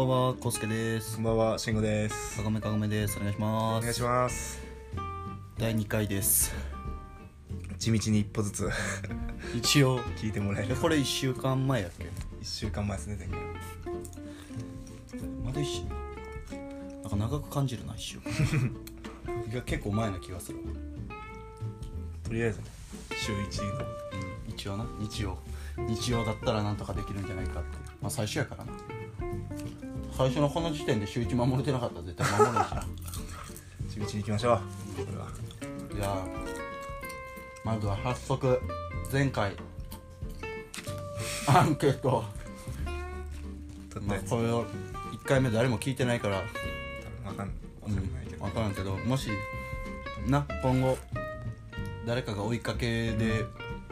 ばんは、こうすけですこん。ばんは、しんごです。かごめかごめです。お願いしおます。願いします。第2回です。地道に一歩ずつ一応、聞いてもらえる。えこれ1週間前やっけ？一週間前ですね、前回。まだ1週なんか長く感じるな、1週間。いや、結構前な気がするわ。とりあえず、週一の。うん、一応な、日曜。日曜だったらなんとかできるんじゃないかって。まあ最初やからな。最初のこの時点で週1守れてなかったら絶対守れないしな。地道に行きましょう。これは。じゃあまずは早速前回アンケート、まあ。これを1回目誰も聞いてないから、多分わかん、ないけど。分からんけどもしな今後誰かが追いかけで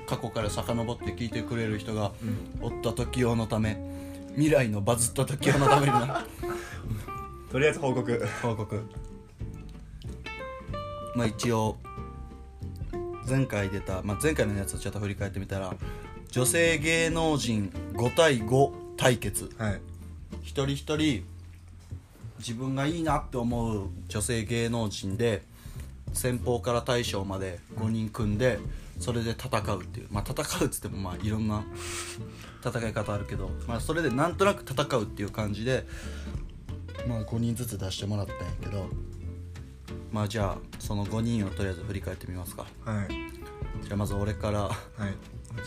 過去から遡って聞いてくれる人がおった時用のため未来のバズった時用のためにな とりあえず報告。報告まあ一応前回出た、まあ、前回のやつをちょっと振り返ってみたら女性芸能人5対5対決はい。一人一人自分がいいなって思う女性芸能人で先方から大将まで5人組んでそれで戦うっていうまあ戦うっつってもまあいろんな戦い方あるけど、まあ、それでなんとなく戦うっていう感じでまあ5人ずつ出してもらったんやけどまあじゃあその5人をとりあえず振り返ってみますかはい。じゃあまず俺からはい。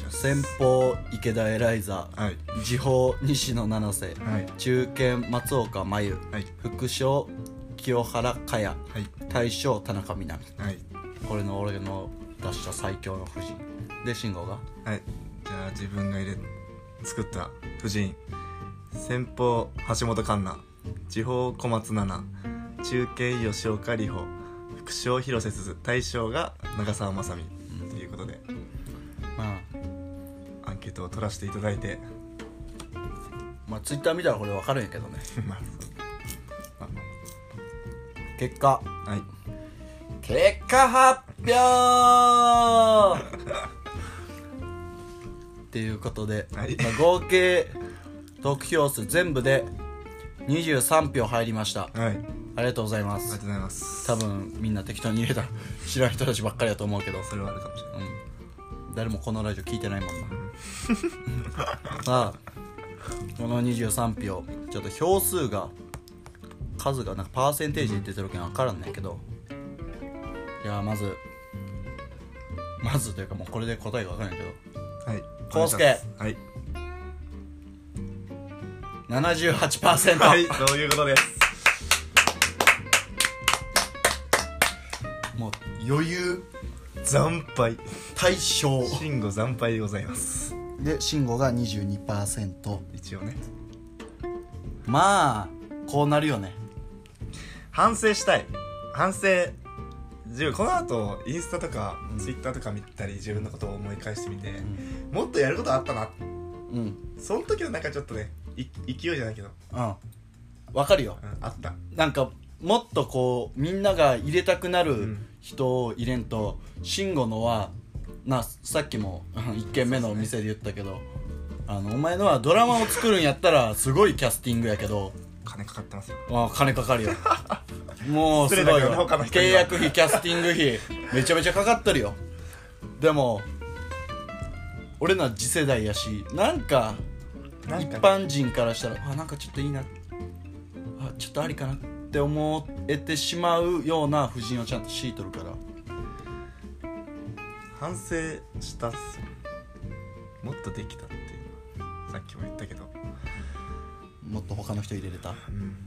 先方池田エライザはい。時報西野七瀬、はい。中堅松岡真優はい。副将清原果耶はい。大将田中みな実はい。これの俺の出した最強の布陣で慎吾が？はい。じゃあ、自分が入れ、作った夫人。先方、橋本環奈。地方、小松菜奈。中堅、吉岡里帆。副将、広瀬すず。大将が長澤まさみ。ということで。まあアンケートを取らせていただいてまあツイッター見たらこれ分かるんやけどね まあ結果。まあはい。結果発表。っていうことで、はい。まあ、合計得票数全部で23票入りました。はい。ありありがとうございまがとすうございます。多分みんな適当に入れた知らん人たちばっかりだと思うけど。それはあるかもしれない。うん、誰もこのラジオ聞いてないもんな。さ あこの23票ちょっと票数が数がなんかパーセンテージで出てるけん分からんねんけど。いやまずまずというかもうこれで答えが分からんけど。はい。康介はい。78%、はいそういうことです？もう余裕惨敗。大勝。慎吾惨敗でございます。で慎吾が22%一応ね。まあこうなるよね反省したい。反省自分この後インスタとかツイッターとか見たり自分のことを思い返してみて、もっとやることあったな。うん。その時はなんかちょっとねい勢いじゃないけど、うん。分かるよ。うん、あった。なんかもっとこうみんなが入れたくなるん。人を入れんと慎吾のはなさっきも1軒目の店で言ったけど、あのお前のはドラマを作るんやったらすごいキャスティングやけど金かかってますよ。あ金かかるよ。もうすごいよ。契約費キャスティング費めちゃめちゃかかってるよ。でも俺のは次世代やしなんか一般人からしたらあなんかちょっといいな。あちょっとありかなって思えてしまうような夫人をちゃんと敷いとるから。反省したっすよ。もっとできたっていうのはさっきも言ったけど、もっと他の人入れれた？うん、っ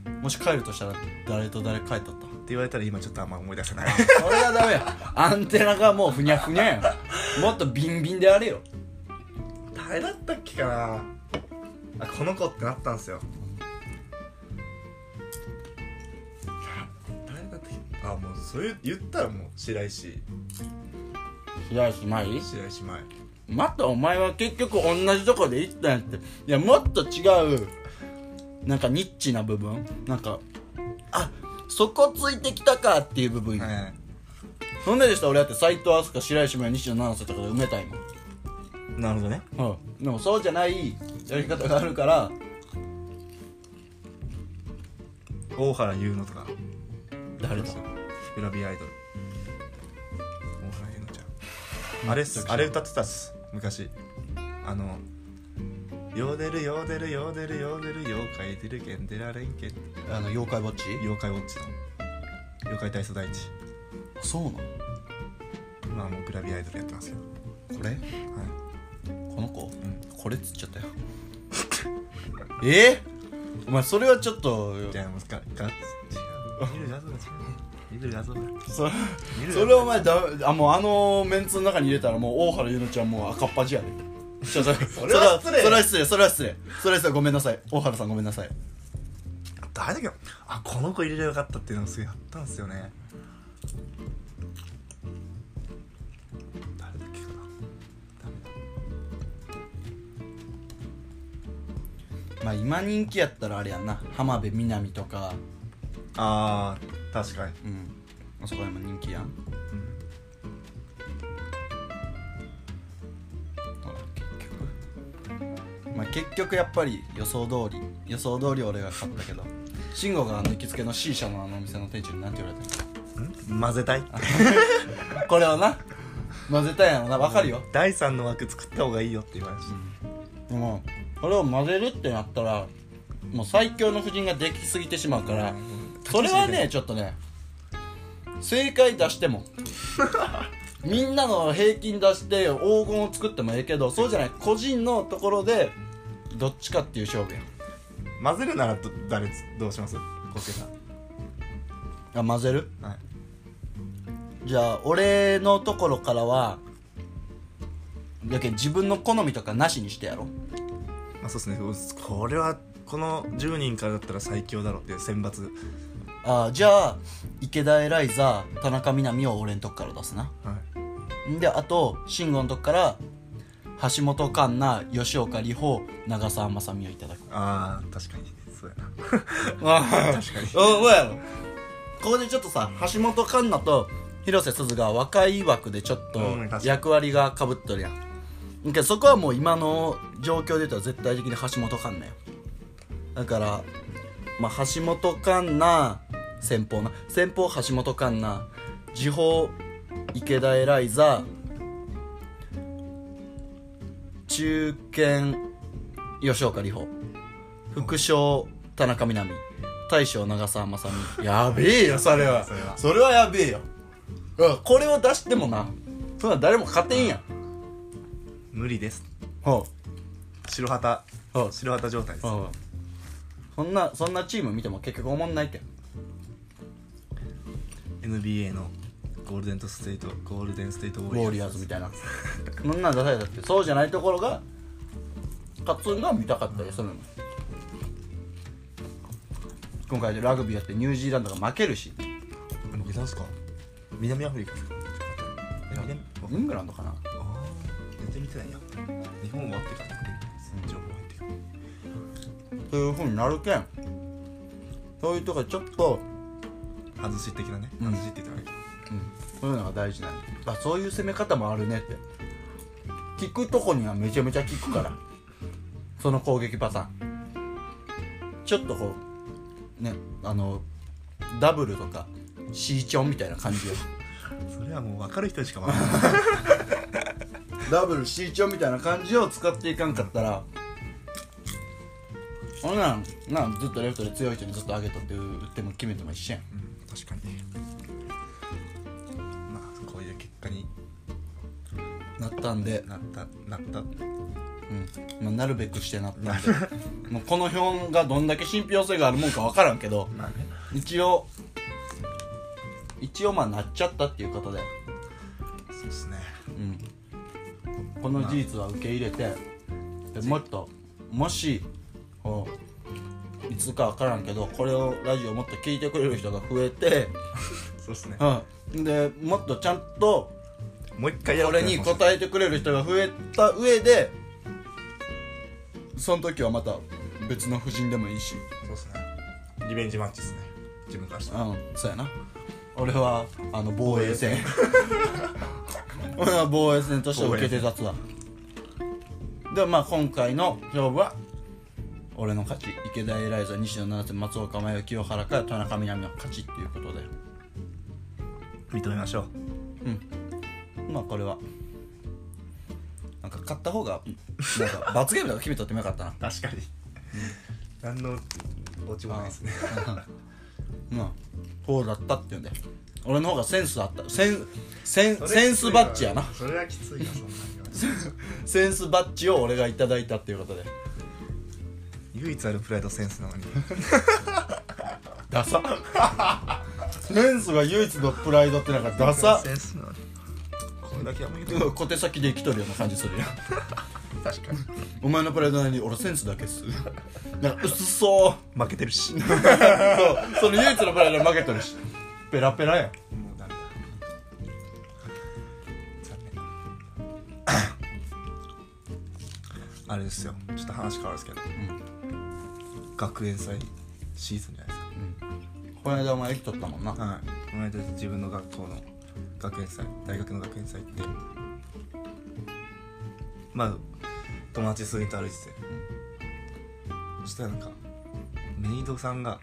てもし帰るとしたら誰と誰帰っとった言われたら今ちょっとあんま思い出せない。それはダメや。アンテナがもうふにゃふにゃや。もっとビンビンであれよ。誰だったっけかな。あこの子ってなったんすよ。誰だったっけ？あもうそういう言ったらもう白石。白石麻衣白石前またお前は結局同じとこで行ったんやって。いやもっと違うなんかニッチな部分？なんかあそこついてきたかっていう部分、はいそんなでした？ら俺だって斎藤飛鳥白石麻衣西野七瀬とかで埋めたいもん。なるほどね。うん。でもそうじゃないやり方があるから。大原優乃とか。誰だ？グラビアアイドル。大原優乃ちゃん。あれっす。あれ歌ってたっす。昔。あのヨーデルヨーデルヨーデルヨーデル妖怪出るけん出られんけん。あの妖怪ウォッチ？妖怪ウォッチの妖怪体操第一。そうなの？今はもうグラビアアイドルやってますけどこれ？はい。この子、ん。これっつっちゃったよ。え？お前それはちょっとじゃあもうかか違う。見る画像が違う見る画像が。そ見るそれお前だあもうあのメンツの中に入れたらもう大原優乃ちゃんもう赤っ端やで。ちょそれそれは失礼。それは失礼。それは失礼。それは失礼。ごめんなさい大原さんごめんなさい。誰だっけあこの子入れればよかったっていうのをすごいあったんですよね。誰だっけかな。誰だ。まあ今人気やったらあれやんな。浜辺美波とか。あー確かに。うん。あそこら辺も人気やん。ほまあ結局やっぱり予想通り予想通り俺が勝ったけど慎吾があの行きつけの C 社のあのお店の店長になんて言われたん？混ぜたい？の これをな混ぜたいやろな。分かるよ。第3の枠作った方がいいよって言われましでもこれを混ぜるってなったらもう最強の布陣ができすぎてしまうかたらそれはねちょっとね正解出しても みんなの平均出して黄金を作ってもええけどそうじゃない。個人のところでどっちかっていう勝負や混ぜるならど誰どうします？コスケさん。あ混ぜる？はい。じゃあ俺のところからはだけど自分の好みとかなしにしてやろまあそうですね。これはこの10人からだったら最強だろうっていう選抜。あじゃあ池田エライザ田中みな実を俺のとこから出すな。はい。んであと慎吾のとこから橋本環奈吉岡里帆長澤まさみをいただく。ああ確かに。そうやな。あ確かに。そうやろ。ここでちょっとさ橋本環奈と広瀬すずが若い枠でちょっとうん確かに。役割がかぶっとるやん。だけどそこはもう今の状況で言ったら絶対的に橋本環奈よ。だから、まあ、橋本環奈先方な。先方橋本環奈。時報池田エライザ中堅吉岡里帆。副将田中みな実大将長澤まさみ。やべえよそれは。それは。やべえよ。うんこれを出してもな。そんなん誰も勝てんやん。無理です。ほ白旗。うほう白旗状態です。ほうそんなそんなチーム見ても結局おもんないけん。NBA の Golden State Golden State ウ Warriors みたいな。そんなん出されたってそうじゃないところが勝つんが見たかったりするの。今回ラグビーやってニュージーランドが負けるし。僕いたんすか？南アフリカですか？え南イングランドかな。ああ全然見てないや。日本終わってから見てみたいです。情報入ってくるそういうふうになるけん。そういうとこちょっと、外し的なねうん。外しって言ったらそういうのが大事なんだあそういう攻め方もあるねって。聞くとこにはめちゃめちゃ聞くから。その攻撃パターン。ちょっとこうねあのダブルとか C チョンみたいな感じよ。それはもう分かる人しか分からない。ダブル C チョンみたいな感じを使っていかんかったらほんなんなんずっとレフトで強い人にずっと上げとって打っても決めても一緒やん。うん確かにったんで、なったなった。うん。まあ、なるべくしてなったんで。もうこの表がどんだけ信憑性があるもんか分からんけど。まあね。一応一応まあなっちゃったっていうことで、そうですね。うん、この事実は受け入れてでもっともしこういつか分からんけどこれをラジオもっと聞いてくれる人が増えて、そうですね。うん、でもっとちゃんともう一回やこれに答えてくれる人が増えた上でその時はまた別の布陣でもいいし。そうですね。リベンジマッチですね。自分からしたら。うんそうやな。俺はあの防衛戦。俺は防衛戦として受けて立つわでまあ今回の勝負は俺の勝ち。池田エライザ西野七瀬松岡真由清原から田中みな実の勝ちっていうことで。認めましょうまあこれは。なんか勝った方がなんか罰ゲームとか決めとってもよかったな。確かに、何の落ちもないですね。まあこうだったっていうんで。俺の方がセンスあった。センセンセンスバッジやな。それはきついなそんなに センスバッジを俺がいただいたっていうことで。唯一あるプライドセンスなのに。ダサ。センスが唯一のプライドってなんかダサ。センスなのにだけはもう言う小手先で生きとるような感じするやん。確かに。お前のプライドに俺センスだけっす。なんか薄そう。負けてるし。も うそう。その唯一のプライドに負けとるし。ペラペラやん。ダメだ。残念。あれですよ。ちょっと話変わるんですけど、学園祭シーズンじゃないですこの間お前生きとったもんな。かはい。この間自分の学校の学園祭大学の学園祭って。まあ友達数人と歩いてて、そしたらなんかメイドさんが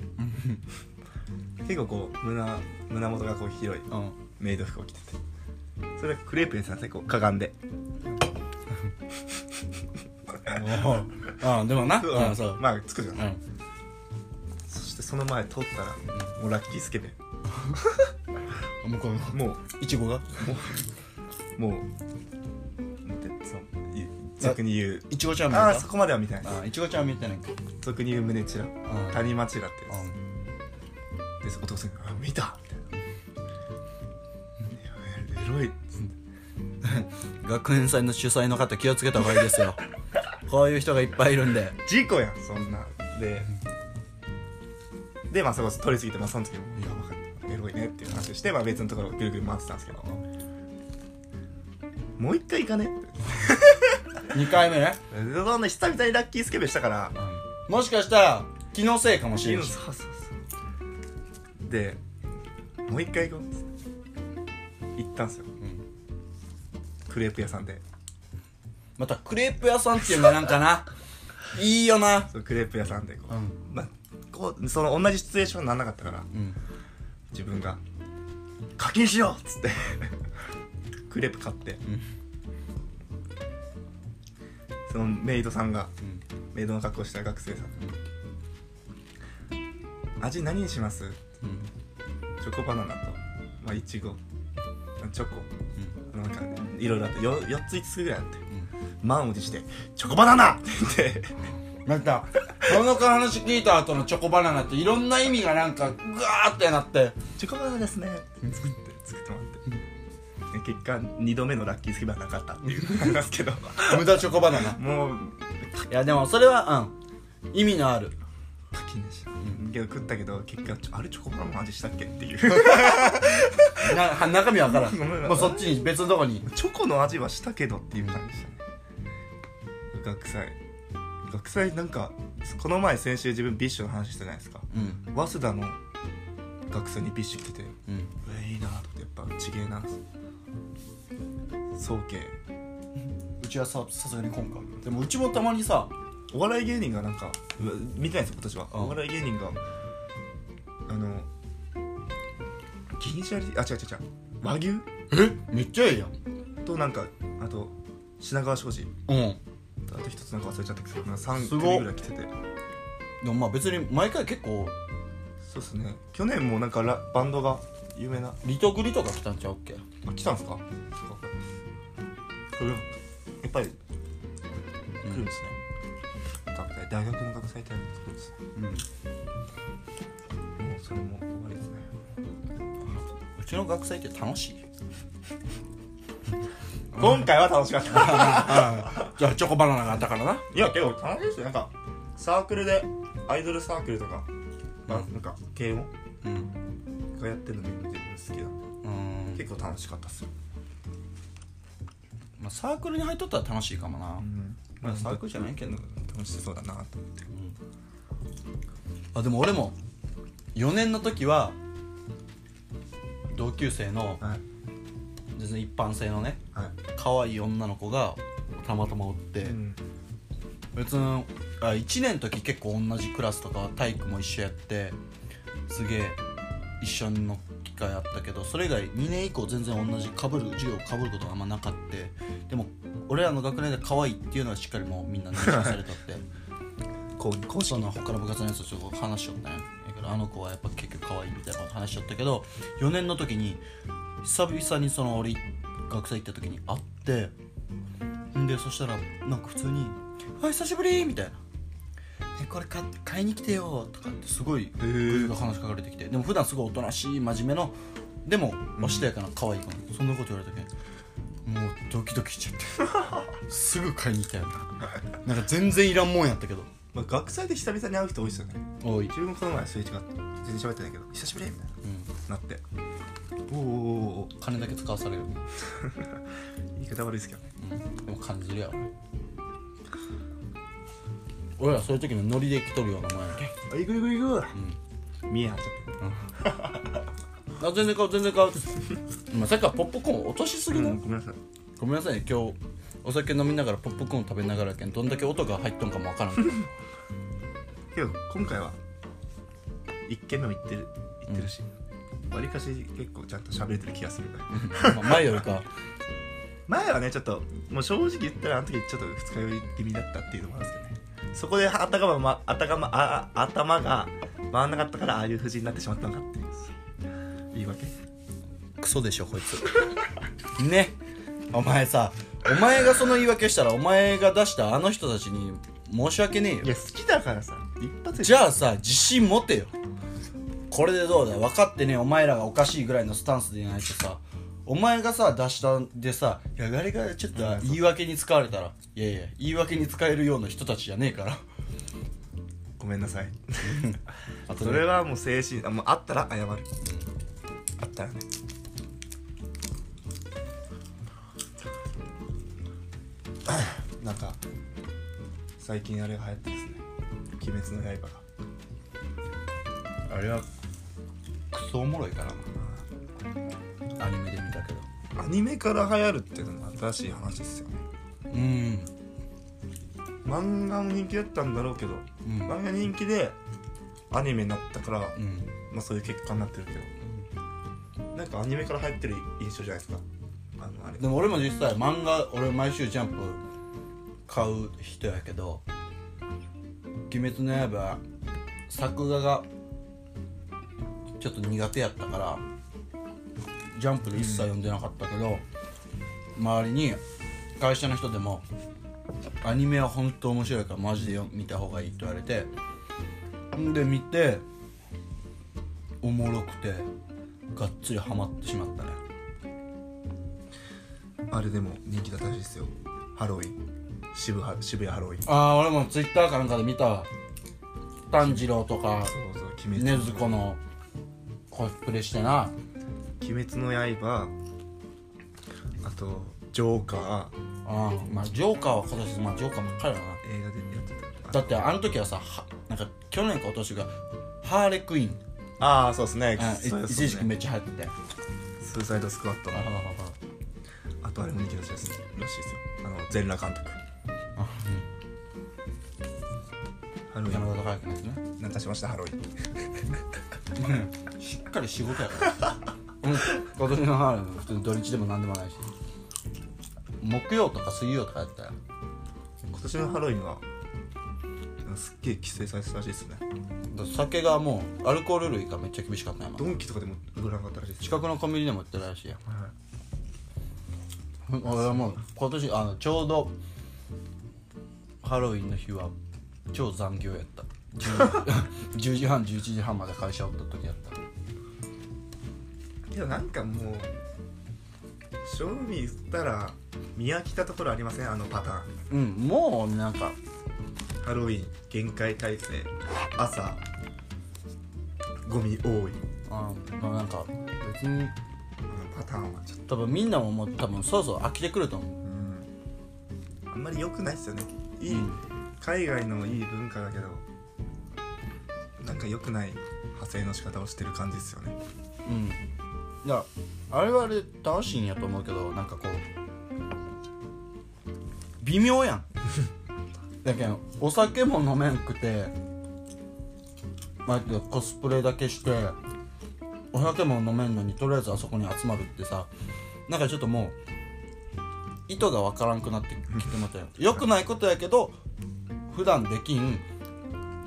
結構こう胸胸元がこう広いうん。メイド服を着てて。それがクレープにさせてこうかがんで。あでもな。うんそう。まあつくじゃん、うん。そしてその前通ったら、もうラッキースケベ向こうのもう。いちごが？もう。なんてそのい俗に言ういちごちゃん見えたああそこまでは見てないですあいちごちゃん見てないか俗に言う胸チラん谷間チラってやつでお父さんが「あ見た!」みたいな「いやエロい」学園祭の主催の方気をつけた方がいいですよこういう人がいっぱいいるんで事故やんそんなででまあそこ通り過ぎてまあその時も「して、まあ、別のところをぐるぐる回ってたんですけど。もう一回行かね？って2回目？ねそんな久々にラッキースケベしたから。もしかしたら気のせいかもしれそうないしそうそう。でもう一回行こうっつって。行ったんすよ、クレープ屋さんで。またクレープ屋さんっていうのがなんかな？いいよな。そうクレープ屋さんでこう、うん。まあこうその同じシチュエーションにならなかったから。うん。自分が「課金しよう!」っつって。クレープ買って、そのメイドさんが、メイドの格好した学生さん、味何にします？チョコバナナと、まあ、いちごチョコ、なんかいろいろあって 4, 4つ5つぐらいあって、満を持して「チョコバナナ!」って言って。なんかこの話聞いた後のチョコバナナっていろんな意味がなんかグワーってなって「チョコバナナですね」って作って作ってもらって。で結果2度目のラッキースケベはなかったっていうなんですけど。無駄チョコバナナ。いもうやでもそれはうん。意味のある。課金でした、けど食ったけど結果ちょあれチョコバナナの味したっけっていう。な中身わからん。もうそっちに別のとこに。チョコの味はしたけどっていう感じでしたね。学祭学祭なんかこの前先週自分 BiSH の話したじゃないですか。うん。早稲田の学祭に BiSH 来ててうん。えいいなってやっぱちげえな。早慶。うちはささすがに今回でもうちもたまにさお笑い芸人がなんか見てないんですよ今年は、うん。お笑い芸人があの銀シャリあ違う違う違う。和牛？え？めっちゃええやん。となんかあと品川庄司。うんあと一つなんか忘れちゃったけどな。んか3すごっ。組ぐらい来てて。でもまあ別に毎回結構そうっすね。去年もなんかラバンドが有名な。あリトグリとか来たんちゃうっけ？来たんすか？そうか。それやっぱり来るんですね、学祭大学の学祭って来るんですね。うん。もうそれも終わりですね。うちの学祭って楽しい？今回は楽しかった。じゃあチョコバナナがあったからな。いや結構楽しい。ですよなんかサークルでアイドルサークルとか、まあうんなんか慶応うん。がやってるの見るの自分好きなんでうん。結構楽しかったっすよ、まあ、サークルに入っとったら楽しいかもな、まあサークルじゃないけど楽しそうだなと思って。あでも俺も4年の時は同級生のはい。全然一般性のねはい、可愛い女の子がたまたまおって、うん。別にあ1年の時結構同じクラスとか体育も一緒やってすげえ一緒の機会あったけどそれ以外2年以降全然同じかぶる授業かぶることがあんまなかってでも俺らの学年で可愛いっていうのはしっかりもうみんな認識されとって。こう公式その他の部活のやつと話しよったんやだけどあの子はやっぱ結局可愛いみたいなこと話しよったけど4年の時に久々にその俺学祭行った時に会ってんでそしたらなんか普通に「あ久しぶり!」みたいな「えこれ買買いに来てよ」とかってすごい話しかかれてきてでも普段すごいおとなしい真面目のでもおしとやかな可愛い子なの。そんなこと言われたけんもうドキドキしちゃって。すぐ買いに来たよな。んか全然いらんもんやったけど。まあ、学祭で久々に会う人多いですよね。多い。自分もこの前すれ違って全然喋ってないけど久しぶりみたいうん。ななっておおお金だけ使わされる、言い方悪いですけどねうん、でも感じるやろ俺らそういう時のノリで来とるようなもんやけあ行く行く行くうん見え張っちゃってあ全然買う全然買うまあさっきからポップコーン落としすぎな、うんごめんなさいごめんなさいね今日お酒飲みながらポップコーン食べながらけんどんだけ音が入っとんかもわからんけど今回は一軒目も行ってる行ってるしわり、かし結構ちゃんと喋れてる気がするから。まあ前よりか前はねちょっともう正直言ったらあの時ちょっと二日酔い気味だったっていうのもあるんですけどね。そこで頭が、ま、頭ああ頭が回んなかったからああいう風になってしまったのかっていう。言い訳。クソでしょこいつ。ね。お前さお前がその言い訳したらお前が出したあの人たちに申し訳ねえよ。いや好きだからさ一発で。じゃあさ自信持てよこれでどうだ？よ分かってねお前らがおかしいぐらいのスタンスでないとさ。お前がさ出したんでさいや誰がちょっと言い訳に使われたらいやいや言い訳に使えるような人たちじゃねえから。ごめんなさい。あとそれはもう精神あもうあったら謝る、あったらね。なんか最近あれが流行ってですね「鬼滅の刃が」あれはクソおもろいからな。アニメで見たけど。アニメから流行るっていうのも新しい話ですよね。うん。漫画も人気だったんだろうけど、うん。漫画人気でアニメになったから、うん。まあ、そういう結果になってるけど。なんかアニメから流行ってる印象じゃないですか。あのあれ。でも俺も実際漫画俺毎週ジャンプ買う人やけど「鬼滅の刃」作画がちょっと苦手やったからジャンプで一切読んでなかったけど、周りに会社の人でも「アニメは本当面白いからマジでよ見た方がいい」って言われてんで見ておもろくてがっつりハマってしまったね。あれでも人気だったらしいですよ。ハロウィン。渋谷渋谷ハロウィン。ああ俺もツイッターかなんかで見たわ。炭治郎とかそうそう鬼滅禰豆子のコスプレしてな。鬼滅の刃。あとジョーカー。ああまあジョーカーは今年まあジョーカーばっかりだな。映画でやってた。だってあの時はさはなんか去年か今年がハーレクイーン。ああそうですね。あそうです一時期めねっちゃ流行ってて。スーサイドスクワット。のあとあれも人気だしですらしいですよ。あの全裸監督。あハロウィン。うん山田孝之のやつね。なんかしました？ハロウィン しっかり仕事やから。うん。今年のハーレー普通に土日でも何でもないし。木曜とか水曜とかやったら。今年のハロウィンはすっげえ規制されてたらしいですね。酒がもうアルコール類がめっちゃ厳しかったんやドンキとかでも売らなかったらしいです近くのコンビニでも売ってるらしいやはい。俺はもう今年あのちょうどハロウィンの日は超残業やった 10, 10時半11時半まで会社おった時やった。けどなんかもう正味言ったら見飽きたところありません？あのパターン。うんもうなんかハロウィン限界体制朝ゴミ多い。あまあなんか別にあのパターンはちょっ多分みんなももう多分そろそろ飽きてくると思う。とうん。あんまり良くないっすよね。いい、うん。海外のいい文化だけどか良くない派生の仕方をしてる感じですよね。うん。いやあれはあれ楽しいんやと思うけどなんかこう微妙やん。だけどお酒も飲めんくてまあコスプレだけしてお酒も飲めんのにとりあえずあそこに集まるってさなんかちょっともう意図がわからんくなってきてまたよよくないことやけど普段できん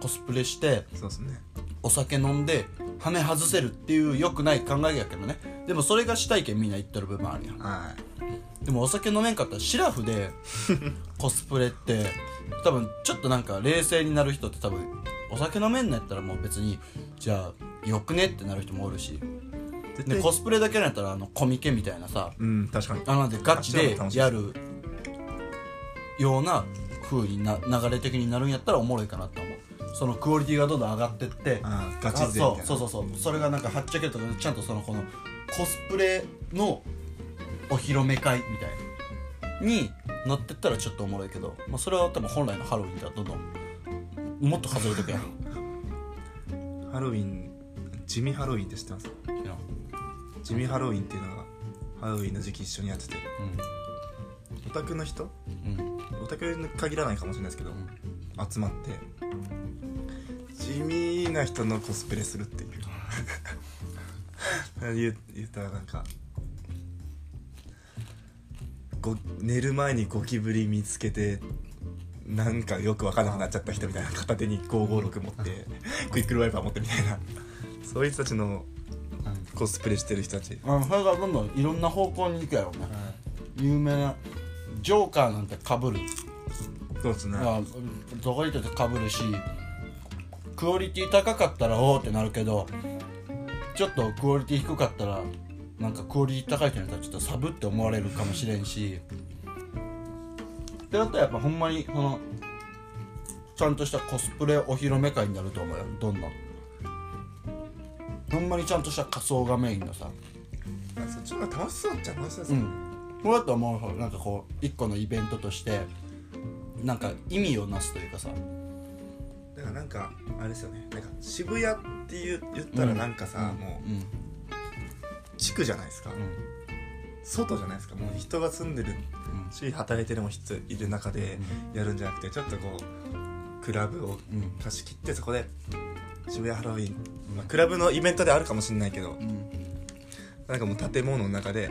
コスプレしてそうですね。お酒飲んで羽目外せるっていう良くない考えやけどね。でもそれがしたいけんみんな言ってる部分あるやん。はい。でもお酒飲めんかったらシラフで コスプレって多分ちょっとなんか冷静になる人って多分お酒飲めんのやったらもう別にじゃあよくねってなる人もおるし。でコスプレだけなんやったらあのコミケみたいなさうん確かに。あのでガチでやるような風にな流れ的になるんやったらおもろいかなと思うそのクオリティがどんどん上がってってあーガチ勢みたいな。あそうそうそうそう。それがなんかはっちゃけとかちゃんとそのこのコスプレのお披露目会みたいなになってったらちょっとおもろいけど、まあ、それは多分本来のハロウィンとはどんどんもっと外れてくやんハロウィン地味ハロウィンって知ってます？地味ハロウィンっていうのがハロウィンの時期一緒にやってて。オタクの人？うん。うんオタクに限らないかもしれないですけど、集まって地味な人のコスプレするっていう。言ったらなんかご寝る前にゴキブリ見つけてなんかよく分からなくなっちゃった人みたいな片手に556持ってクイックルワイパー持ってみたいな。そういう人たちのコスプレしてる人たち、あそれがどんどんいろんな方向に行くやろうね。有名なジョーカーなんてかぶる。そうですね。まあどこにいててかぶるしクオリティ高かったらおおってなるけどちょっとクオリティ低かったらなんかクオリティ高い人にたらちょっとサブって思われるかもしれんし。ってなったらやっぱほんまにそのちゃんとしたコスプレお披露目会になると思うよ。どんどんほんまにちゃんとした仮装がメインのさ。そっちの方が楽しそうっちゃ楽しそうですうん。これだともうなんかこう一個のイベントとしてなんか意味をなすというかさなんかあれですよね。なんか渋谷って言う言ったらなんかさ、もううん。地区じゃないですか、う。ん。外じゃないですかもう人が住んでるし働いてるも人いる中でやるんじゃなくてちょっとこうクラブをうん。貸し切ってそこで渋谷ハロウィン、まあ、クラブのイベントであるかもしれないけどうん。なんかもう建物の中で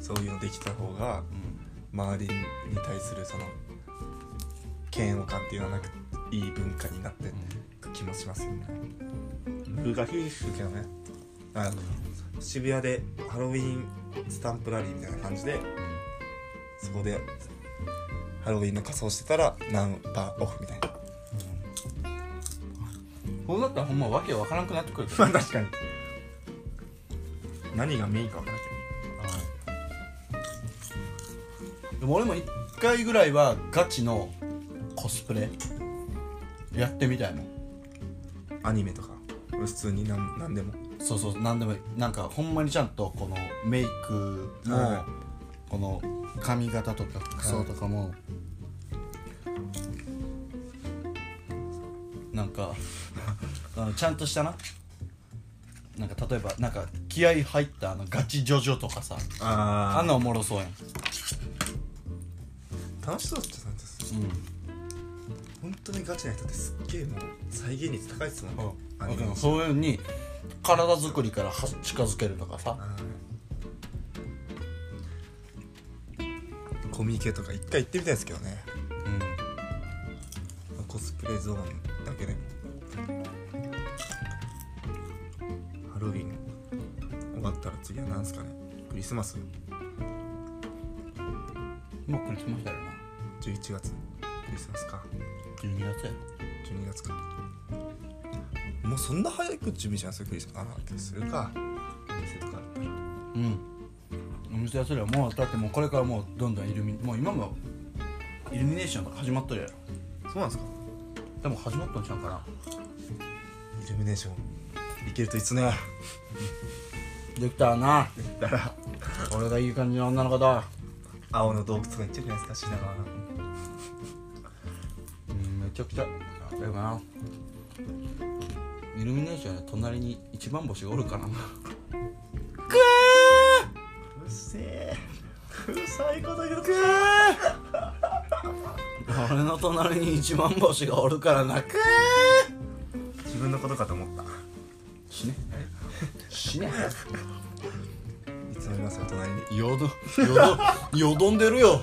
そういうのできた方が周りに対するその嫌悪感っていうのはなくいい文化になって気もしますよね。難しいですけどね。あ渋谷でハロウィンスタンプラリーみたいな感じでそこでハロウィンの仮装してたら何パーオフみたいな。こうなったらほんまわけわからなくなってくるまあ確かに。何がメインか分からない。でも俺も一回ぐらいはガチのコスプレやってみたいもん。アニメとか？普通に何何でも。そうそうなんでもいい。なんかほんまにちゃんとこのメイクも、はこの髪型とか服装とかも、なんか あのちゃんとしたな。なんか例えばなんか気合い入ったあのガチジョジョとかさああんなおもろそうやん。楽しそうっちゃ楽しそううん本当にガチな人ってすっげえもう再現率高いっすもんね。アニメ。のそういうのに体作りからは近づけるとかさ。あーコミケとか一回行ってみたいですけどね。うん。コスプレゾーンだけでも。ハロウィン。終わったら次は何すかね。クリスマス。もうクリスマスだよな。11月。クリスマスか12月や12月か。もうそんな早く準備しますクリスマスあするか。お店とかうん。お店やすればもうだってもうこれからもうどんどんイルミもう今もイルミネーションとか始まっとるやろ。そうなんですか。でも始まったんちゃうかな。イルミネーション。行けるといいっすね。できたらなだから。俺がいい感じの女の子だ。青の洞窟とか行っちゃうじゃないですか品川ちゃくちゃあれかな。イルミネーションで隣に一番星がおるかな。うっせえ。うるさいこと言うお俺の隣に一番星がおるから泣く自分のことかと思った。死ね。死ね。いつもいますよ隣に。よどよどよどんでるよ。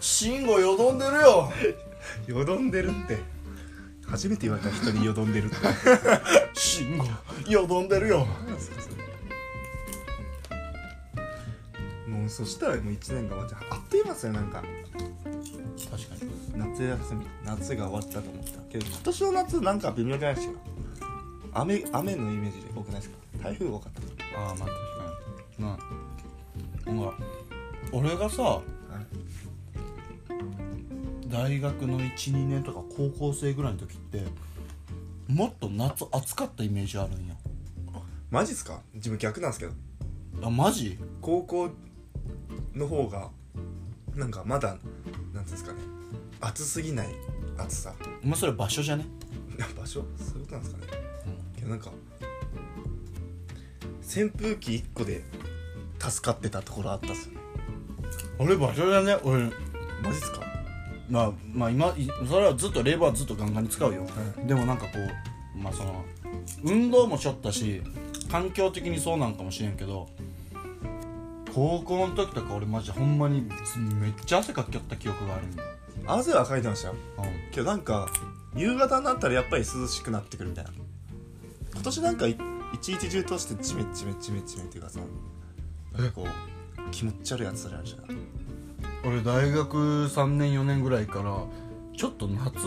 慎吾よどんでるよよどんでるって。初めて言われた人によどんでるって。慎吾よどんでるよ。もうそしたらもう1年が終わっちゃう。あっという間ですよなんか。確かに。夏休み夏が終わったと思った。けど今年の夏なんか微妙じゃないですか。雨雨のイメージで多くないですか？台風多かったとああまあ確かに。ななんか俺がさ大学の12年とか高校生ぐらいの時ってもっと夏暑かったイメージあるんやマジっすか？自分逆なんですけど。あマジ？高校の方がなんかまだなんていうんですかね。暑すぎない暑さ。お前それ場所じゃね？場所？そういうことなんですかね、けどなんか扇風機1個で助かってたところあったっすよね。俺場所じゃね？俺。マジっすか？まあまあ今いそれはずっと冷房はずっとガンガンに使うよ、はでもなんかこうまあその運動もしょったし環境的にそうなんかもしれんけど高校の時とか俺マジほんまにめっちゃ汗かきよった記憶がある。んだ汗はかいてましたよ。うん。けどなんか夕方になったらやっぱり涼しくなってくるみたいな。今年なんかい一日中通してジメジメジメジメっていうかそのなんかこう気持ち悪い暑さであるじゃん俺大学3年4年ぐらいからちょっと夏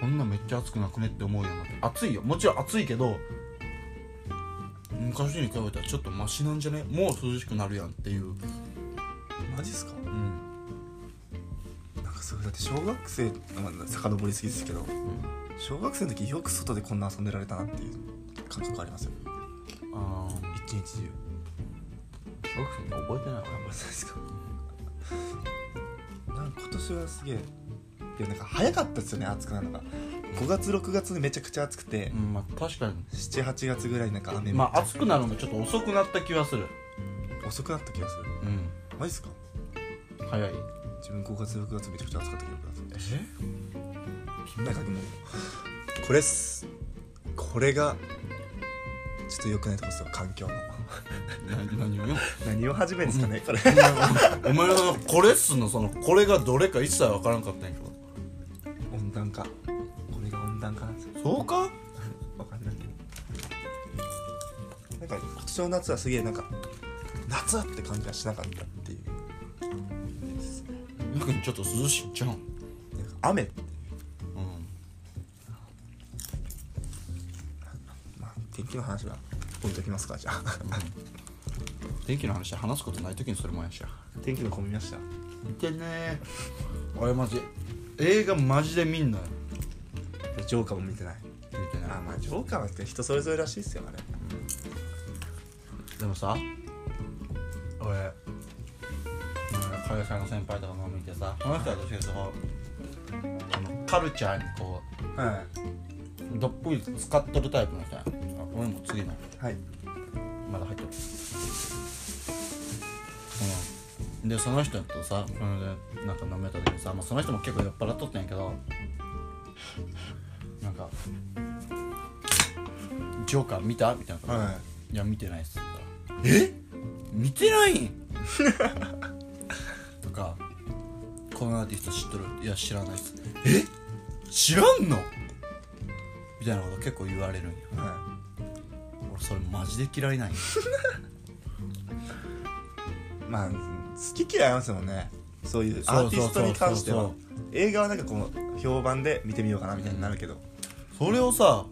こんなめっちゃ暑くなくねって思うようになって暑いよ。もちろん暑いけど昔に比べたらちょっとマシなんじゃね？もう涼しくなるやんっていう。マジっすか？うん。なんかすごいだって小学生まあ遡りすぎですけど小学生の時よく外でこんな遊んでられたなっていう感覚ありますよ。ああ一日中。小学生って覚えてないわ。あマジですか？なんか今年はすげえいやなんか早かったですよね暑くなるのが。5月6月にめちゃくちゃ暑くて。うんまあ確かに。78月ぐらいになんか雨まあ暑くなるのもちょっと遅くなった気はする。遅くなった気がする。うん。マジっすか？早い。自分5月6月めちゃくちゃ暑かった記憶がある。え？なんかでも。これっす。これがちょっと良くないとこですよ環境の何何をよ。何を始めるんですかねこれ。お前のこれっすのそのこれがどれか一切わからんかったんやけど。温暖化。これが温暖化なんですよ。そうか？わかんないけど。なんか今年の夏はすげえなんか夏って感じがしなかったっていう。ですね逆にちょっと涼しいっちゃうん。なんか雨ってうん。まあ天気の話は置いときますかじゃあ。天気の話話すことない時にそれもやしや。天気の子見ました？見てね。俺マジ映画マジで見んのよ。ジョーカーも見てない。見てない。あまあジョーカーはって人それぞれらしいっすよあれ。でもさ俺会社の先輩とか飲みてさこの人はどっちかというとこうあのカルチャーにこはい。うどっぷり使っとるタイプの人俺も次のはい。まだ入ってる。うんでその人とさそれでなんか飲めた時にさ、まあ、その人も結構酔っ払っとったんやけどなんか「ジョーカー見た?」みたいな、はい。いや見てないっす」って言ったらえ？見てないん? 」とか「このアーティスト知っとる?」いや知らないっす」え？知らんの？みたいなこと結構言われるんよ。は俺それマジで嫌いなんよい まあ好き嫌いありますもんね。そういうアーティストに関しては。そうそう映画はなんかこう評判で見てみようかなみたいになるけど、それをさ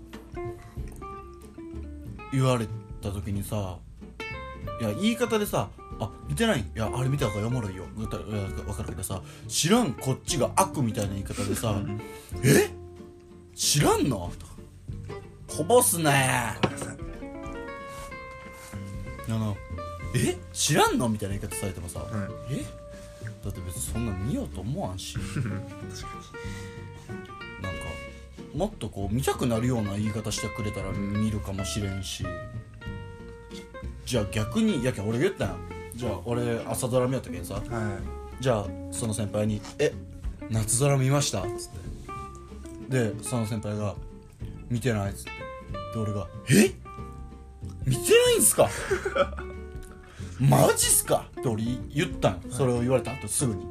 言われた時にさいや言い方でさ「あ見てない？いやあれ見たからおもろいよ」分かる分かるけどさ知らんこっちが悪みたいな言い方でさ「え？知らんの?」とか「こぼすねごめんなさいあの「え知らんの?」みたいな言い方されてもさ「うんえ？だって別にそんな見ようと思わんし。確かなんかもっとこう見たくなるような言い方してくれたら見るかもしれんし。じゃあ逆にやけん俺言ったん。やじゃあ俺朝ドラ見やったけんさ。にはじゃあその先輩に「え？夏空見ました?」っつって。でその先輩が「見てない」っつって。で俺が「え？見てないんすか？マジっすか?」って俺言ったんそれを言われた後すぐに。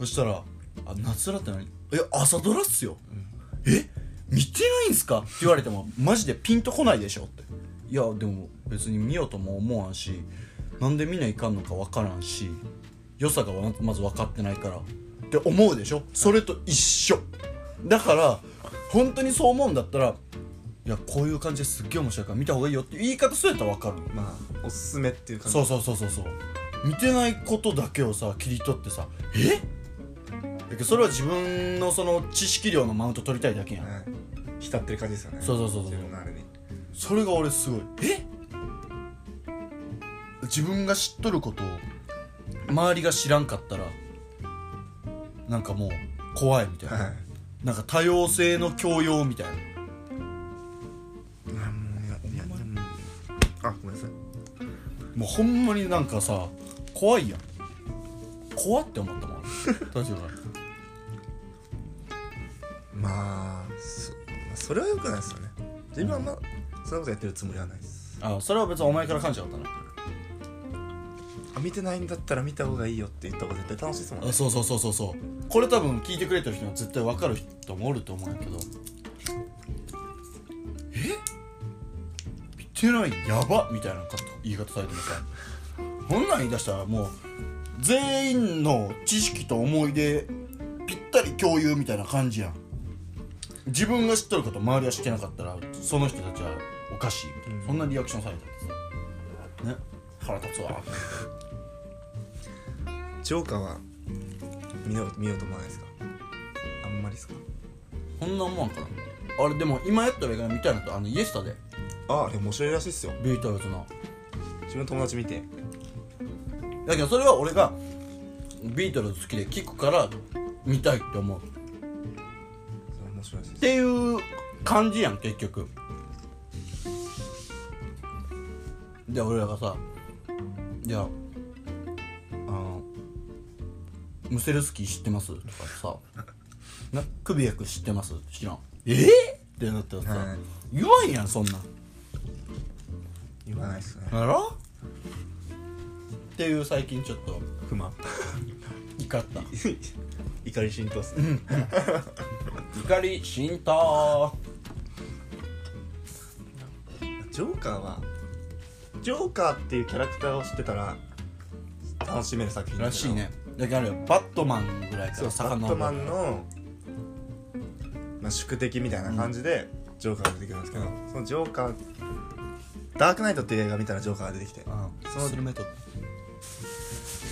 そしたら「あ夏空って何？え朝ドラっすよ、え？見てないんすか?」って言われてもマジでピンとこないでしょって。いやでも別に見ようとも思わんしなんで見ないかんのか分からんし良さがままず分かってないからって思うでしょ？それと一緒。だから本当にそう思うんだったらいやこういう感じですっげえ面白いから見た方がいいよって言い方するやったら分かるまあおすすめっていう感じ。そうそうそうそう。そう見てないことだけをさ切り取ってさえ？だけどそれは自分のその知識量のマウント取りたいだけやん、はい浸ってる感じですよね。そうそうそうそう。自分のあれに。それが俺すごい。え？自分が知っとることを周りが知らんかったらなんかもう怖いみたいな、はい。なんか多様性の教養みたいなもうほんまになんかさ怖いやん。怖って思ったもん。大丈夫かまあそそれはよくないですよね。自分はあんまそんなことやってるつもりはないです。あそれは別にお前から感じちゃったなあ見てないんだったら見た方がいいよって言った方が絶対楽しいですもんね。あそうそうそうそうそう。これ多分聞いてくれてる人は絶対分かる人もおると思うんやけど。え？見てない？やばみたいなこと言い方されてもさこんなん言い出したらもう全員の知識と思い出ぴったり共有みたいな感じやん。自分が知っとること周りは知ってなかったらその人たちはおかしいみたいな、うんそんなリアクションされたってさね。腹立つわ。ジョーカーは見よう見ようと思わないですか？あんまりですか？こんなもんかな。あれでも今やったら映画見たいのとあのイエスタで。ああれ面白いらしいっすよ。ビートルズの自分の友達見て。だけどそれは俺がビートルズ好きで聴くから見たいって思う。っそれ面白いらしいです。ていう感じやん結局。で俺らがさじゃああのムセルスキー知ってます？とかさ。なクビエク知ってます？知らん。え？ー、ってなったらさ、はい。言わんやんそんな。ん言わないっすね。やろ？っていう最近ちょっと不満。怒った。怒り浸透っすね 怒り浸透。ジョーカーはジョーカーっていうキャラクターを知ってたら楽しめる作品らしいね。だけどあれよバットマンぐらいかそうら遡るバットマンの、まあ、宿敵みたいな感じでジョーカーが出てくるんですけど、そのジョーカーダークナイトっていう映画見たらジョーカーが出てきてあそのスルメトッ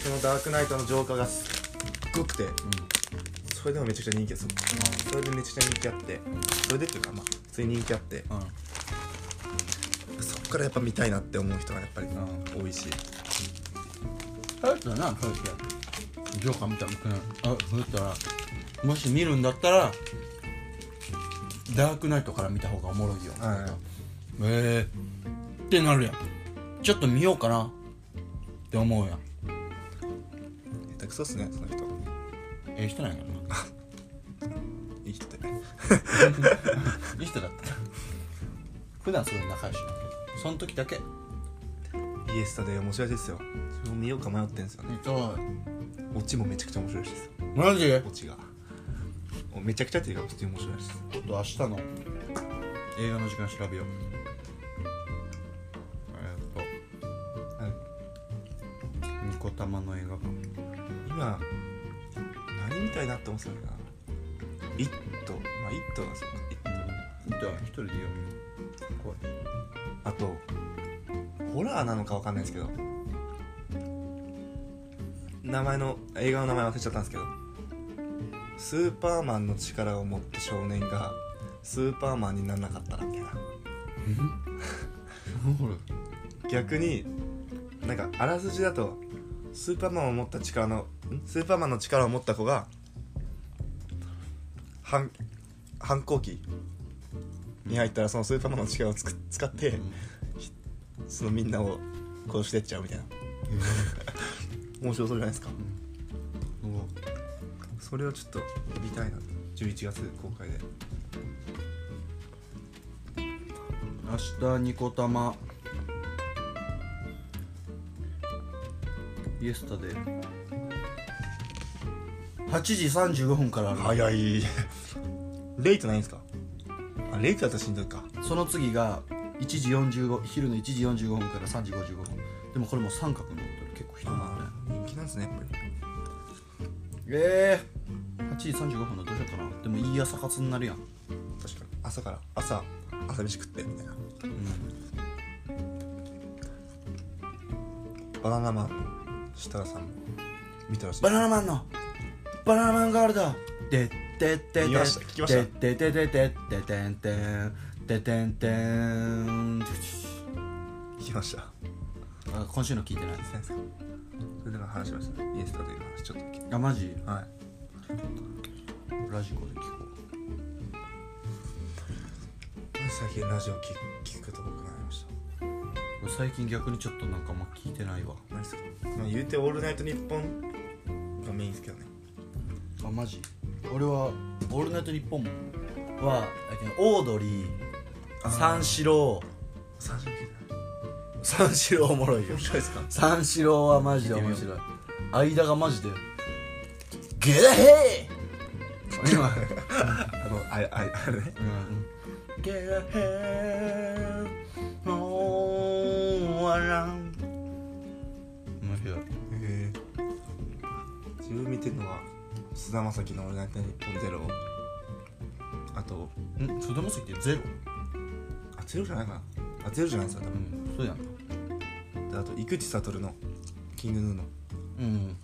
そのダークナイトのジョーカーがすっごくてプそれでもめちゃくちゃ人気ですそれでめちゃくちゃ人気あってそれでっていうかまあ普通に人気あってうん。うんそっからやっぱ見たいなって思う人がやっぱりう多いし。あれだなそうですよジョーカー見た見てないあそうやったらもし見るんだったらダークナイトから見た方がおもろいよ。はい。ええってなるやん。ちょっと見ようかなって思うやん下手くそっすねその人。ええ人なんやろな。いい人で いい人だった。普段すごい仲良しだけど。その時だけ。イエスタで面白いですよ。自分も見ようか迷ってんですよね。見たい。オチもめちゃくちゃ面白いですよマジ？オチが。めちゃくちゃっていうか普通に面白いです。ちょっと明日の。映画の時間調べよう今何みたいなって思ってたんだな「イット」まあ「イット」がそうか「イット見た一人で読みよ。う怖い」あとホラーなのかわかんないですけど。名前の映画の名前忘れちゃったんですけど。スーパーマンの力を持った少年がスーパーマンにならなかったらみたいな逆になんかあらすじだとスーパーマンを持った力のんスーパーマンの力を持った子が反反抗期に入ったらそのスーパーマンの力をつく使ってそのみんなを殺してっちゃうみたいな。面白そうじゃないですか。それをちょっと見たいな。11月公開で。明日ニコタマイエスタで8時35分からある。早い。レイトないんですか？あレイトだったらしんどいか。その次が1時45昼の1時45分から3時55分。でもこれもう三角になってる。結構人なんだね。人気なんですねやっぱり。ええー、8時35分のどうしようかな。でもいい朝活になるやん。確かに。朝から朝朝飯食ってみたいな。バナナマンの設楽さんも見たらしい。バナナマンのバナナマンガールだ。でってって見ました。聞きました。でってってってってっててんてんててんてん聞きました。あ今週の聞いてない先生それでは話しましたイエスタという話ちょっと聞いあマジ？てはい。ラジコで聞こ最近ラジオ聞聞くこと多くなりました。う最近逆にちょっとなんかあんま聞いてないわ。何ですか、まあ、言うて「オールナイトニッポン」がメインですけどねあマジ？俺は「オールナイトニッポン」はオードリー三四郎三週聞いてない三四郎おもろいよ。面白いですか？三四郎はマジで面白い。間がマジで「ゲラヘイ!」今あのあれあれあれね。うん。ゲラヘーワラン面白い。へえ自分見てるのは菅田将暉の「オールナイトニッポンゼロあとん？菅田将暉ってゼロ？あゼロじゃないかな。あゼロじゃないですよ多分。うんそうやんな。であと生地悟の「キングヌーの。うん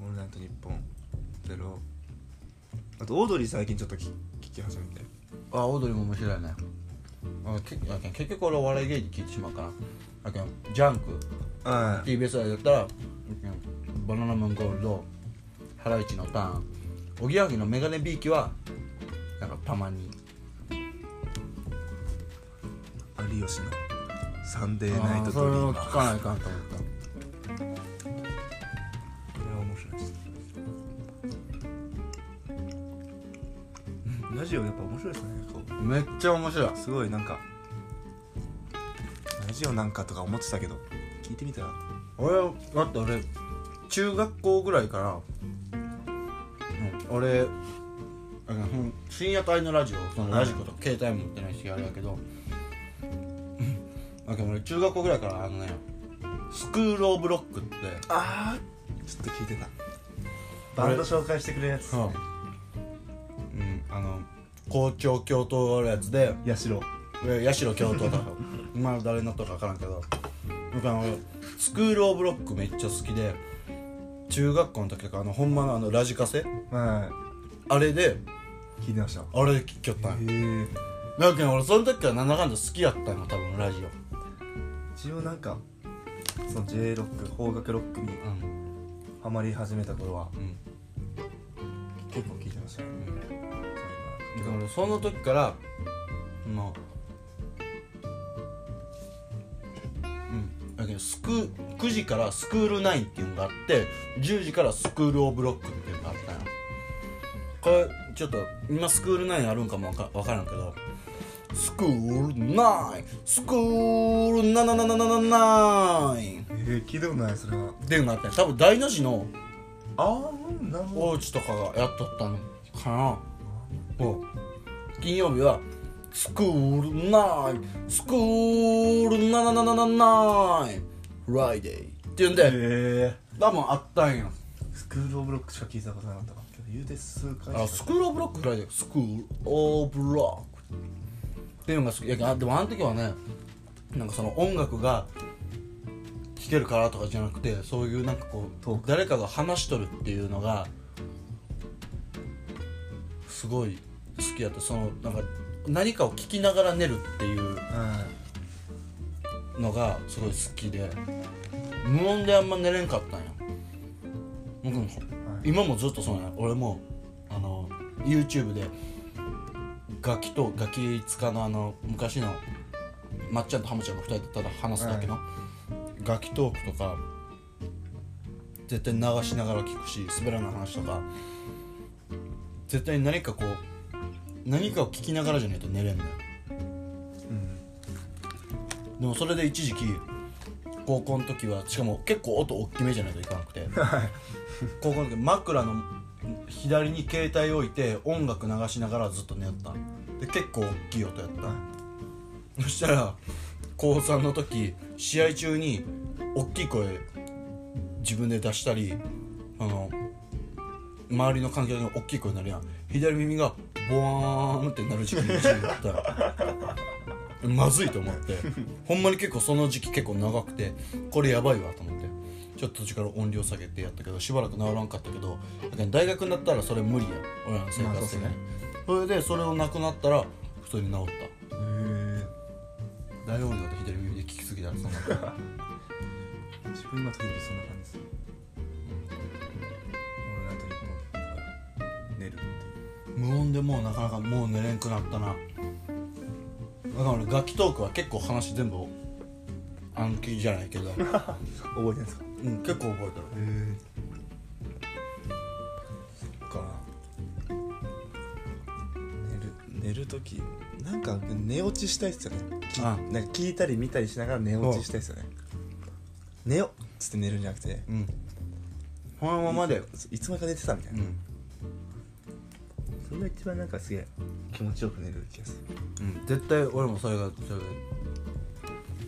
オールナイトニッポンゼロ。あとオードリー最近ちょっと聞聞き始めて。あオードリーも面白いね。あけあけん結局俺はお笑い芸人聞いてしまうから。あけんジャンク。は TBS でやったらあけんバナナマンゴールドハライチのターンおぎやはぎのメガネビーキはなんかたまに有吉の「サンデーナイトドリーマー」聞かないかんと思ったこれは面白い。ですラジオやっぱ面白いですね。めっちゃ面白い。すごいなんかラジオなんかとか思ってたけど聞いてみたら俺だって俺中学校ぐらいから、俺あの深夜帯のラジオそのラジコとか携帯持ってないしあれやけどだけど俺中学校ぐらいからあのねスクール・オブ・ロックってああちょっと聞いてた。バンド紹介してくれるやつ。うん、うん、あの校長教頭があるやつでヤシロえ八代教頭だ 誰になったか分からんけど。だから俺スクール・オブ・ロックめっちゃ好きで中学校の時とかあのほんまのあのラジカセ？はあれでい聞いてました。あれで聞きよったんよ。へえ。だけど俺その時からなんだかんだ好きやったんよ多分ラジ一応なんかその J ロック邦楽ロックにオうん。ハマり始めた頃はうん。結構聞いてましたね。だから俺その時からまあスク9時からスクール9っていうのがあって10時からスクール・オブ・ロックっていうのがあったんよこれちょっと今スクール9あるんかもわか分からんけどスクール9スクール777えー、聞いたことないそれは。っていうのがあったんよ多分大の字のああなるほおうちとかがやっとったのかな。お金曜日はスクールナインスクール777フライデーっていうんでえ多分あったんよ。スクールオブロックしか聞いたことなかったわけど言うて数回あスクールオブロックフライデースクールオブロックっていうのが好きいやあでもあの時はねなんかその音楽が聴けるからとかじゃなくてそういうなんかこう誰かが話しとるっていうのがすごい好きやった。そのなんか何かを聞きながら寝るっていうはのがすごい好きで無音であんま寝れんかったんや僕も今もずっとそうなんや俺もあの YouTube でガキとガキ使のあの昔のまっちゃんとハムちゃんが2人でただ話すだけの、ガキトークとか絶対流しながら聞くし滑らない話とか絶対に何かこう何かを聞きながらじゃないと寝れんのよ。うんでもそれで一時期高校の時はしかも結構音大きめじゃないといかなくて高校の時枕の左に携帯置いて音楽流しながらずっと寝よった。んで結構大きい音やった。そしたら高3の時試合中に大きい声自分で出したりあの周りの環境が大きい声になるやん。左耳がボワーンってなる時期に一時だったまずいと思ってほんまに結構その時期結構長くてこれやばいわと思ってちょっと途中から音量下げてやったけどしばらく治らんかったけど大学になったらそれ無理や。俺らの生活的に、まあそうっすね。それでそれをなくなったら普通に治った。へえ大音量で左耳で聞きすぎたらそんな 自分の時々そんな感じですと寝るっていう。無音でもうなかなかもう寝れんくなったなだから俺楽器トークは結構話全部暗記じゃないけど、覚えてるんですか？うん、結構覚えてる。へえそっか。寝る寝る時なんか寝落ちしたいっすよね。きあ。なんか聞いたり見たりしながら寝落ちしたいっすよね。寝よっつって寝るんじゃなくて。うん。このままでいつまでか寝てたみたいうな、ん、それが一番なんかすげえ気持ちよく寝る気がする。うん、絶対俺もそれがそれが、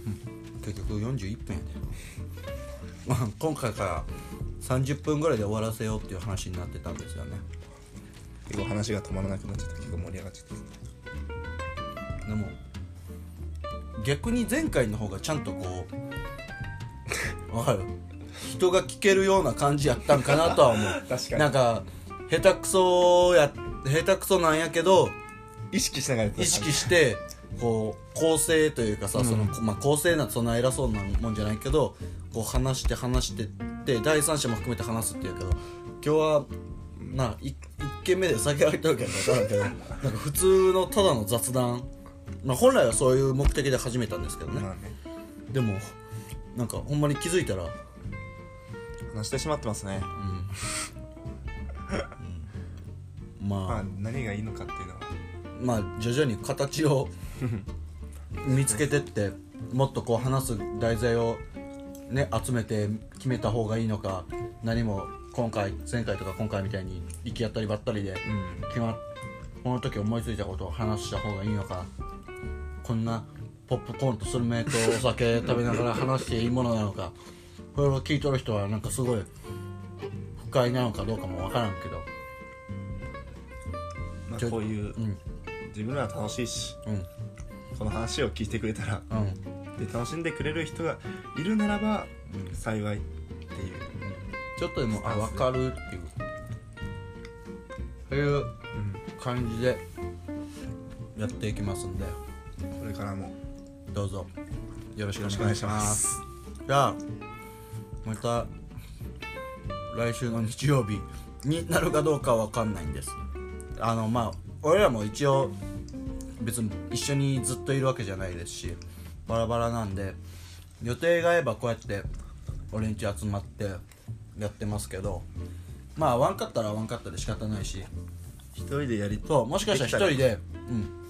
うん、結局41分やで。まあ今回から30分ぐらいで終わらせようっていう話になってたんですよね。結構話が止まらなくなっちゃって結構盛り上がっちゃって。でも逆に前回の方がちゃんとこうわかる？人が聞けるような感じやったんかなとは思う。確かに。なんか下手くそや下手くそなんやけど意識しながらやってた。意識してこう構成というかさ、そのまあ、構成なんてそんな偉そうなもんじゃないけどこう話して話してって第三者も含めて話すっていうけど今日はな一一軒目で酒入ってるけど分からんけど なんか普通のただの雑談。まあ本来はそういう目的で始めたんですけどね、まあね。でもなんかほんまに気づいたら話してしまってますね。まあ、まあ何がいいのかっていうのはまあ徐々に形を 見つけてってもっとこう話す題材をね集めて決めた方がいいのか何も今回前回とか今回みたいに行き当たりばったりでうん。決まこの時思いついたことを話した方がいいのかこんなポップコーンとスルメとお酒食べながら話していいものなのかこれを聞いとる人はなんかすごい不快なのかどうかもわからんけど。こういううん自分らは楽しいしうん。この話を聞いてくれたらうん。で楽しんでくれる人がいるならば幸いっていう。ちょっとでもあ分かるっていう。そういう感じでやっていきますんで。これからも。どうぞ。よろしくお願いします。じゃあまた来週の日曜日になるかどうかは分かんないんです。あのまあ俺らも一応別に一緒にずっといるわけじゃないですしバラバラなんで予定が合えばこうやって俺んち集まってやってますけどまあワンかったらワンかったで仕方ないし一人でやりそうもしかしたら一人でうん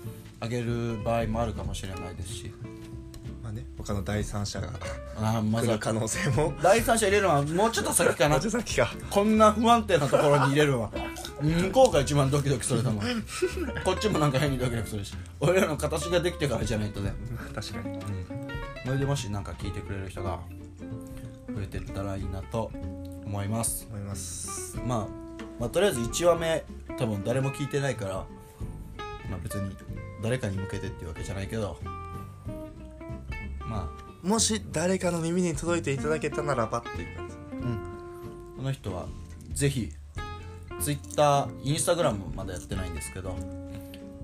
あげる場合もあるかもしれないですし。まあね他の第三者があーま可能性も。第三者入れるのはもうちょっと先かな。こんな不安定なところに入れるのは向こうが一番ドキドキすると思う。こっちもなんか変にドキドキするし。俺らの形ができてからじゃないとね。確かに。それでもしなんか聞いてくれる人が増えてったらいいなと思います。思います。まあ、まあとりあえず1話目多分誰も聞いてないからまあ別に誰かに向けてっていうわけじゃないけど。まあ。もし誰かの耳に届いていただけたならばっていう感じ。うん。この人はぜひ Twitter、Instagram まだやってないんですけど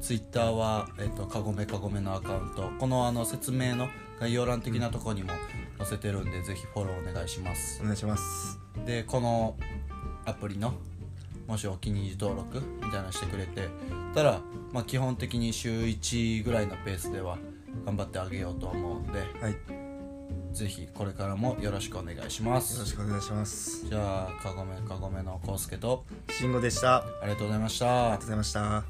Twitter は、えっとかごめかごめのアカウント。このあの説明の概要欄的なところにも載せてるんで、ぜひフォローお願いします。お願いします。でこのアプリのもしお気に入り登録みたいなのしてくれてたら、まあ、基本的に週1ぐらいのペースでは頑張ってあげようと思うんではいぜひこれからもよろしくお願いします。よろしくお願いします。じゃあかごめかごめのこうすけとしんごでしたありがとうございましたありがとうございました